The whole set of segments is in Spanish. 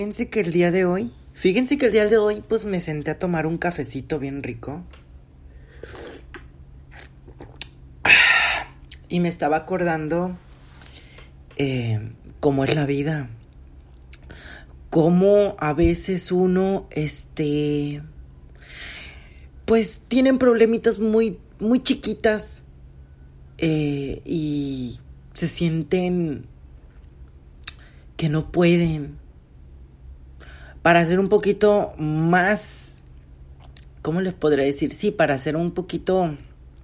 Fíjense que el día de hoy, fíjense que el día de hoy, pues me senté a tomar un cafecito bien rico. Y me estaba acordando eh, cómo es la vida. Cómo a veces uno, este, pues tienen problemitas muy, muy chiquitas eh, y se sienten que no pueden para hacer un poquito más, ¿cómo les podría decir? Sí, para hacer un poquito,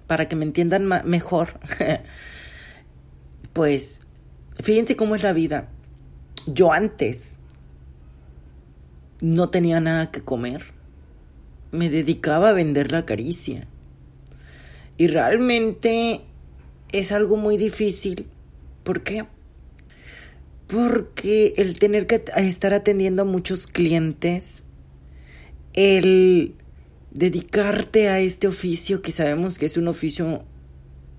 para que me entiendan mejor, pues fíjense cómo es la vida. Yo antes no tenía nada que comer. Me dedicaba a vender la caricia. Y realmente es algo muy difícil. ¿Por qué? Porque el tener que estar atendiendo a muchos clientes, el dedicarte a este oficio que sabemos que es un oficio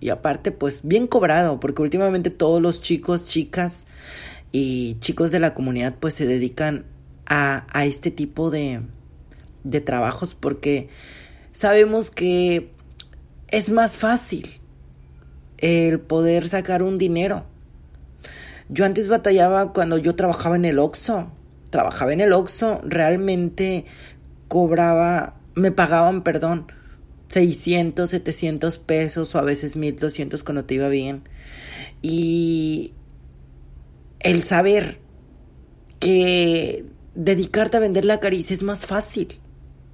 y aparte pues bien cobrado porque últimamente todos los chicos, chicas y chicos de la comunidad pues se dedican a, a este tipo de, de trabajos porque sabemos que es más fácil el poder sacar un dinero. Yo antes batallaba cuando yo trabajaba en el Oxxo. Trabajaba en el Oxxo, realmente cobraba, me pagaban, perdón, 600, 700 pesos o a veces 1200 cuando te iba bien. Y el saber que dedicarte a vender la caricia es más fácil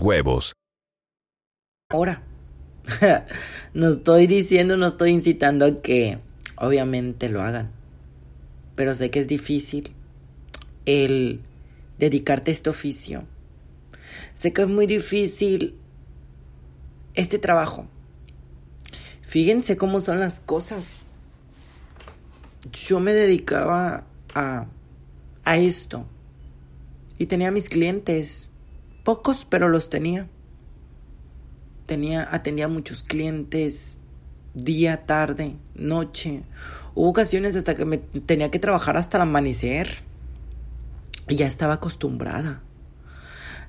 huevos. Ahora, no estoy diciendo, no estoy incitando a que obviamente lo hagan, pero sé que es difícil el dedicarte a este oficio. Sé que es muy difícil este trabajo. Fíjense cómo son las cosas. Yo me dedicaba a, a esto y tenía mis clientes, pocos, pero los tenía. Tenía, atendía a muchos clientes día, tarde, noche. Hubo ocasiones hasta que me tenía que trabajar hasta el amanecer. Y ya estaba acostumbrada.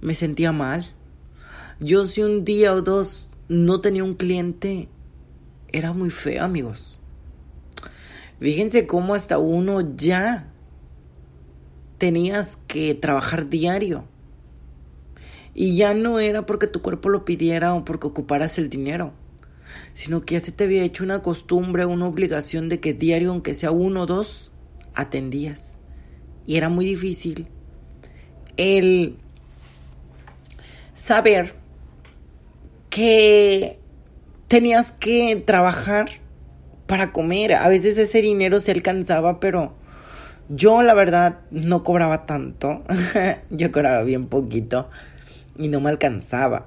me sentía mal. Yo si un día o dos no tenía un cliente, era muy feo, amigos. Fíjense cómo hasta uno ya tenías que trabajar diario. Y ya no era porque tu cuerpo lo pidiera o porque ocuparas el dinero, sino que ya se te había hecho una costumbre, una obligación de que diario, aunque sea uno o dos, atendías. Y era muy difícil el saber que tenías que trabajar para comer. A veces ese dinero se alcanzaba, pero yo la verdad no cobraba tanto. yo cobraba bien poquito y no me alcanzaba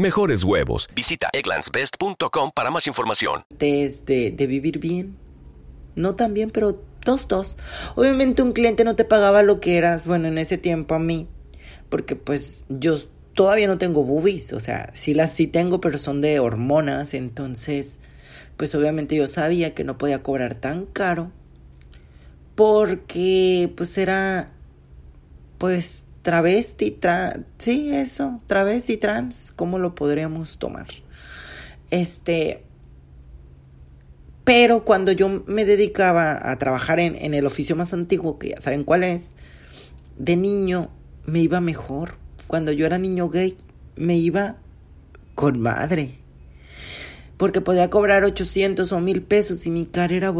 mejores huevos. Visita egglandsbest.com para más información. De, de vivir bien. No tan bien, pero dos, dos. Obviamente un cliente no te pagaba lo que eras, bueno, en ese tiempo a mí. Porque pues yo todavía no tengo boobies. O sea, sí las sí tengo, pero son de hormonas. Entonces, pues obviamente yo sabía que no podía cobrar tan caro. Porque pues era pues travesti, tra sí, eso, travesti trans, ¿cómo lo podríamos tomar? Este, pero cuando yo me dedicaba a trabajar en, el oficio más antiguo, que ya saben cuál es, de niño me iba mejor. Cuando yo era niño gay, me iba con madre. Porque podía cobrar 800 o 1000 pesos y mi cara era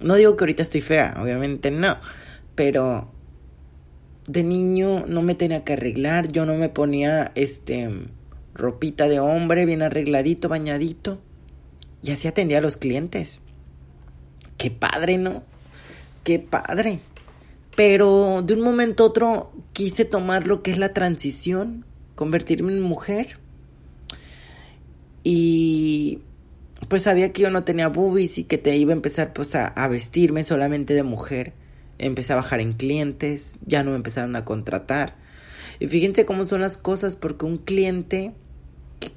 No digo que ahorita estoy fea, obviamente no, pero de niño no me tenía que arreglar, yo no me ponía este ropita de hombre bien arregladito, bañadito y así atendía a los clientes. Qué padre, ¿no? Qué padre. Pero de un momento a otro quise tomar lo que es la transición, convertirme en mujer. Y pues sabía que yo no tenía boobies y que te iba a empezar pues a, vestirme solamente de mujer. Empecé a bajar en clientes, ya no me empezaron a contratar. Y fíjense cómo son las cosas, porque un cliente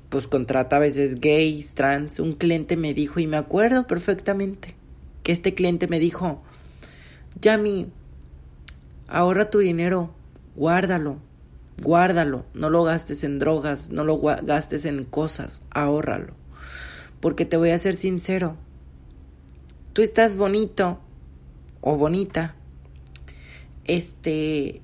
pues contrata a veces gays, trans, un cliente me dijo, y me acuerdo perfectamente, que este cliente me dijo, Yami, ahorra tu dinero, guárdalo, guárdalo, no lo gastes en drogas, no lo gastes en cosas, ahórralo. Porque te voy a ser sincero, tú estás bonito o bonita, este,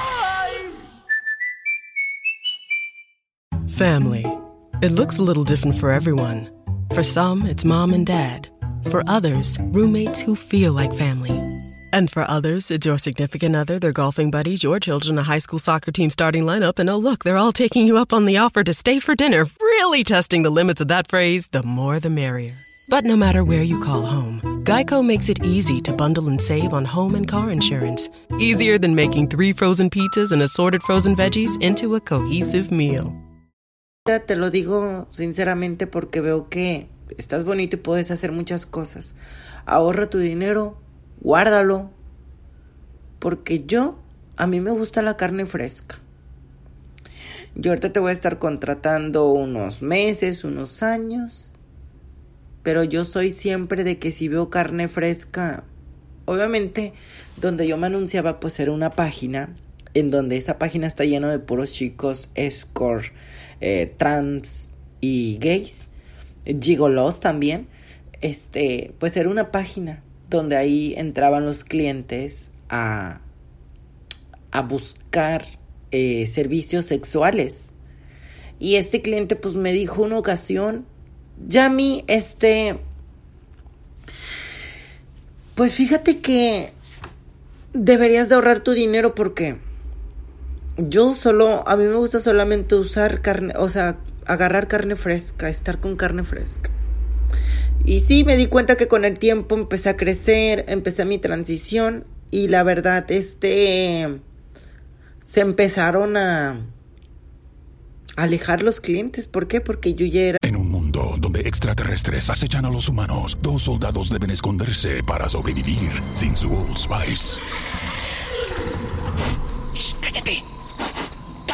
Family. It looks a little different for everyone. For some, it's mom and dad. For others, roommates who feel like family. And for others, it's your significant other, their golfing buddies, your children, a high school soccer team starting lineup, and oh, look, they're all taking you up on the offer to stay for dinner, really testing the limits of that phrase the more the merrier. But no matter where you call home, Geico makes it easy to bundle and save on home and car insurance. Easier than making three frozen pizzas and assorted frozen veggies into a cohesive meal. Te lo digo sinceramente porque veo que estás bonito y puedes hacer muchas cosas. Ahorra tu dinero, guárdalo. Porque yo, a mí me gusta la carne fresca. Yo ahorita te voy a estar contratando unos meses, unos años. Pero yo soy siempre de que si veo carne fresca, obviamente donde yo me anunciaba pues era una página en donde esa página está llena de puros chicos escort eh, trans y gays, gigolos también, este, pues era una página donde ahí entraban los clientes a, a buscar eh, servicios sexuales. Y este cliente pues me dijo una ocasión, Yami, este, pues fíjate que deberías de ahorrar tu dinero porque yo solo, a mí me gusta solamente usar carne, o sea, agarrar carne fresca, estar con carne fresca. Y sí, me di cuenta que con el tiempo empecé a crecer, empecé mi transición y la verdad, este, se empezaron a alejar los clientes. ¿Por qué? Porque yo ya era... En un mundo donde extraterrestres acechan a los humanos, dos soldados deben esconderse para sobrevivir sin su Old Spice. Shh, ¡Cállate!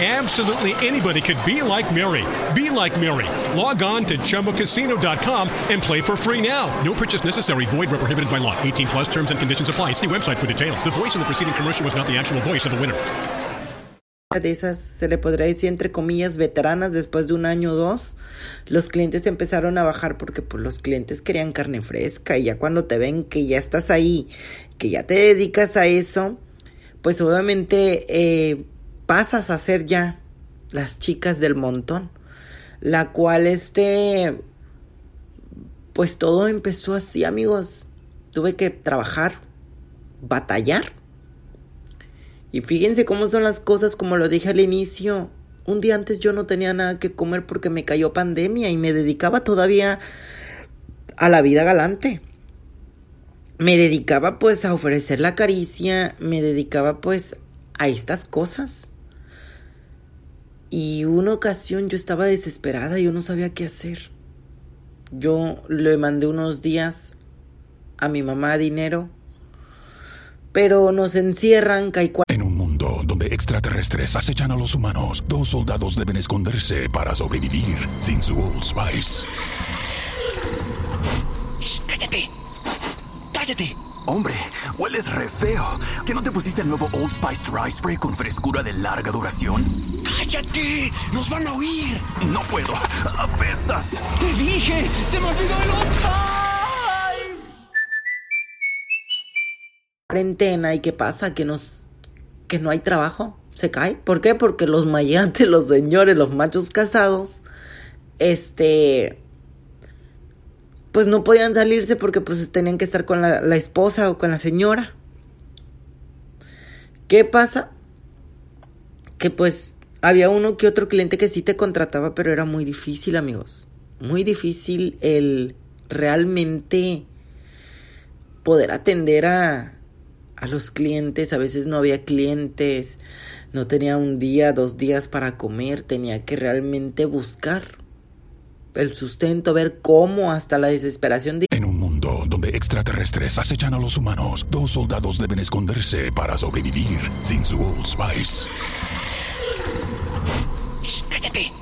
Absolutely anybody could be like Mary. Be like Mary. Log on to ChumboCasino.com and play for free now. No purchase necessary. Void where prohibited by law. 18 plus terms and conditions apply. See website for details. The voice in the preceding commercial was not the actual voice of the winner. de esas, se le podría decir entre comillas, veteranas, después de un año o dos, los clientes empezaron a bajar porque pues, los clientes querían carne fresca y ya cuando te ven que ya estás ahí, que ya te dedicas a eso, pues obviamente eh, pasas a ser ya las chicas del montón, la cual este, pues todo empezó así amigos, tuve que trabajar, batallar y fíjense cómo son las cosas, como lo dije al inicio. Un día antes yo no tenía nada que comer porque me cayó pandemia y me dedicaba todavía a la vida galante. Me dedicaba pues a ofrecer la caricia, me dedicaba pues a estas cosas. Y una ocasión yo estaba desesperada y yo no sabía qué hacer. Yo le mandé unos días a mi mamá dinero pero nos encierran En un mundo donde extraterrestres acechan a los humanos, dos soldados deben esconderse para sobrevivir sin su Old Spice. ¡Cállate! ¡Cállate! Hombre, hueles re feo. ¿Que no te pusiste el nuevo Old Spice Dry Spray con frescura de larga duración? ¡Cállate! ¡Nos van a oír! No puedo. ¡Apestas! ¡Te dije! ¡Se me olvidó el Old Spice! cuarentena y qué pasa que nos que no hay trabajo se cae ¿por qué? porque los mayantes los señores los machos casados este pues no podían salirse porque pues tenían que estar con la, la esposa o con la señora. ¿qué pasa? que pues había uno que otro cliente que sí te contrataba pero era muy difícil amigos. Muy difícil el realmente poder atender a, a los clientes, a veces no había clientes, no tenía un día, dos días para comer, tenía que realmente buscar el sustento, ver cómo hasta la desesperación de... En un mundo donde extraterrestres acechan a los humanos, dos soldados deben esconderse para sobrevivir sin su Old Spice. ¡Cállate!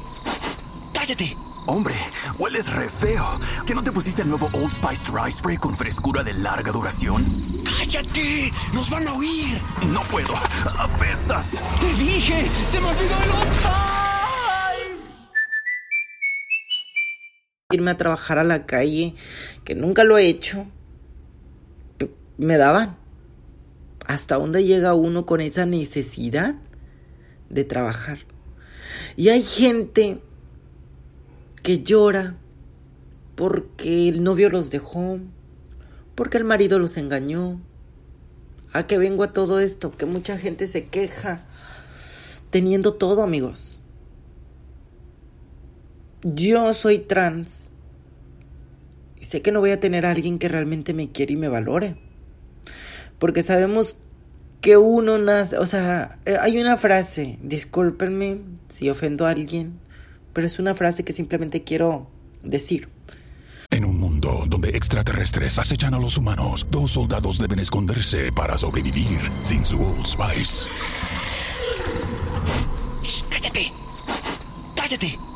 ¡Cállate! Hombre, hueles re feo. ¿Que no te pusiste el nuevo Old Spice Dry Spray con frescura de larga duración? ¡Cállate! ¡Nos van a oír! No puedo. ¡Apestas! ¡Te dije! ¡Se me olvidó el Old Spice! Irme a trabajar a la calle, que nunca lo he hecho. Me daban. ¿Hasta dónde llega uno con esa necesidad de trabajar? Y hay gente que llora porque el novio los dejó, porque el marido los engañó. ¿A qué vengo a todo esto? Que mucha gente se queja teniendo todo, amigos. Yo soy trans y sé que no voy a tener a alguien que realmente me quiere y me valore. Porque sabemos que uno nace, o sea, eh, hay una frase, discúlpenme si ofendo a alguien, pero es una frase que simplemente quiero decir. En un mundo donde extraterrestres acechan a los humanos, dos soldados deben esconderse para sobrevivir sin su Old Spice. ¡Cállate! ¡Cállate!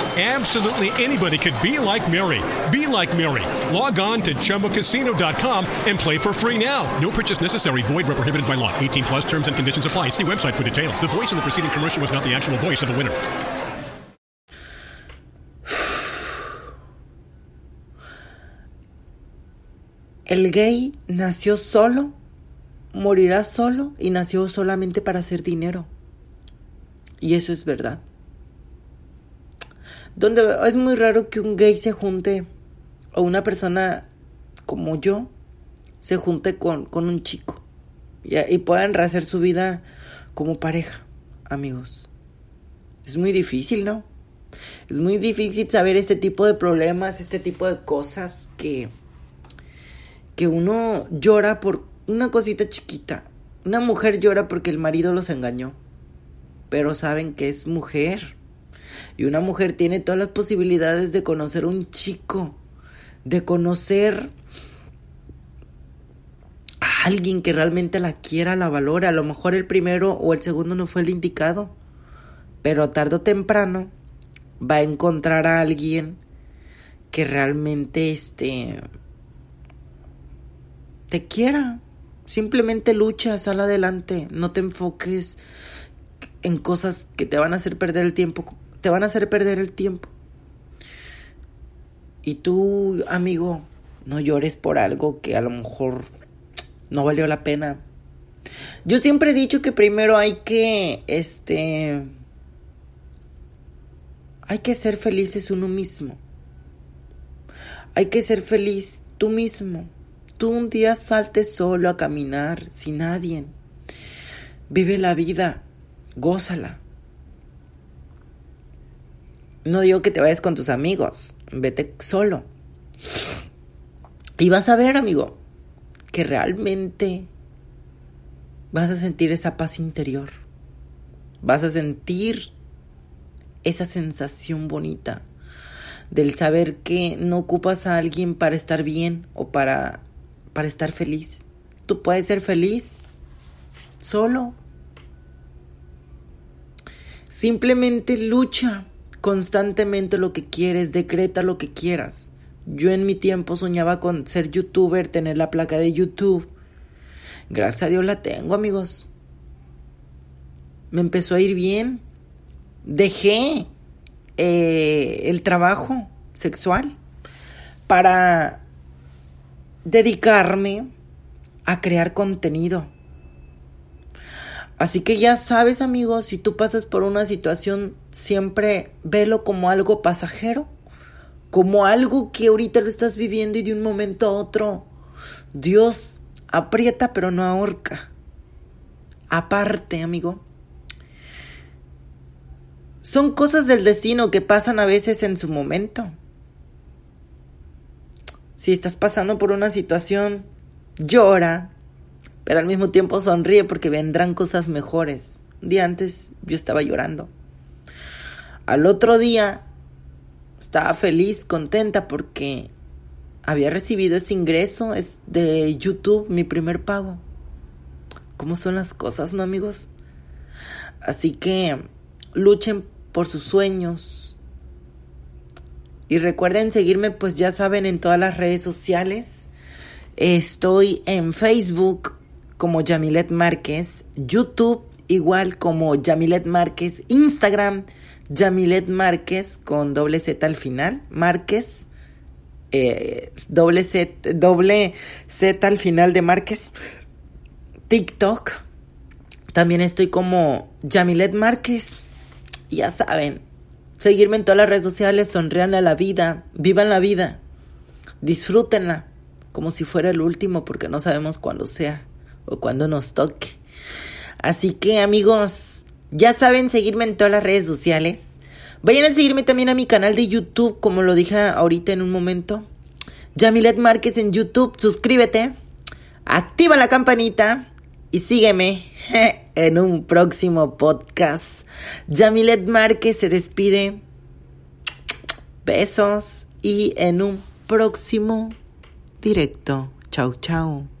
Absolutely anybody could be like Mary. Be like Mary. Log on to ChumboCasino.com and play for free now. No purchase necessary. Void where prohibited by law. 18 plus terms and conditions apply. See website for details. The voice in the preceding commercial was not the actual voice of the winner. El gay nació solo, morirá solo y nació solamente para hacer dinero. Y eso es verdad. Donde es muy raro que un gay se junte o una persona como yo se junte con, con un chico y, puedan rehacer su vida como pareja, amigos. Es muy difícil, ¿no? Es muy difícil saber este tipo de problemas, este tipo de cosas que, que uno llora por una cosita chiquita. Una mujer llora porque el marido los engañó, pero saben que es mujer. Y una mujer tiene todas las posibilidades de conocer un chico, de conocer a alguien que realmente la quiera, la valore. A lo mejor el primero o el segundo no fue el indicado, pero tarde o temprano va a encontrar a alguien que realmente este te quiera. Simplemente lucha, sal adelante, no te enfoques en cosas que te van a hacer perder el tiempo, te van a hacer perder el tiempo. Y tú, amigo, no llores por algo que a lo mejor no valió la pena. Yo siempre he dicho que primero hay que, este, hay que ser felices uno mismo. Hay que ser feliz tú mismo. Tú un día saltes solo a caminar, sin nadie. Vive la vida, gózala. No digo que te vayas con tus amigos, vete solo. Y vas a ver, amigo, que realmente vas a sentir esa paz interior. Vas a sentir esa sensación bonita del saber que no ocupas a alguien para estar bien o para, para estar feliz. Tú puedes ser feliz solo. Simplemente lucha constantemente lo que quieres, decreta lo que quieras. Yo en mi tiempo soñaba con ser youtuber, tener la placa de YouTube. Gracias a Dios la tengo, amigos. Me empezó a ir bien. Dejé eh, el trabajo sexual para dedicarme a crear contenido. Así que ya sabes, amigos, si tú pasas por una situación, siempre velo como algo pasajero como algo que ahorita lo estás viviendo y de un momento a otro Dios aprieta pero no ahorca. Aparte, amigo, son cosas del destino que pasan a veces en su momento. Si estás pasando por una situación, llora, pero al mismo tiempo sonríe porque vendrán cosas mejores. Un día antes yo estaba llorando. Al otro día estaba feliz, contenta porque había recibido ese ingreso es de YouTube, mi primer pago. ¿Cómo son las cosas, no, amigos? Así que luchen por sus sueños. Y recuerden seguirme, pues ya saben, en todas las redes sociales. Estoy en Facebook como Yamilet Márquez, YouTube igual como Yamilet Márquez, Instagram Yamilet Márquez con doble Z al final. Márquez. Eh, doble, Z, doble Z al final de Márquez. TikTok. También estoy como Yamilet Márquez. Ya saben. Seguirme en todas las redes sociales. Sonrían a la vida. Vivan la vida. Disfrútenla. Como si fuera el último. Porque no sabemos cuándo sea. O cuándo nos toque. Así que amigos. Ya saben seguirme en todas las redes sociales. Vayan a seguirme también a mi canal de YouTube, como lo dije ahorita en un momento. Yamilet Márquez en YouTube, suscríbete, activa la campanita y sígueme en un próximo podcast. Yamilet Márquez se despide. Besos y en un próximo directo. Chau, chau.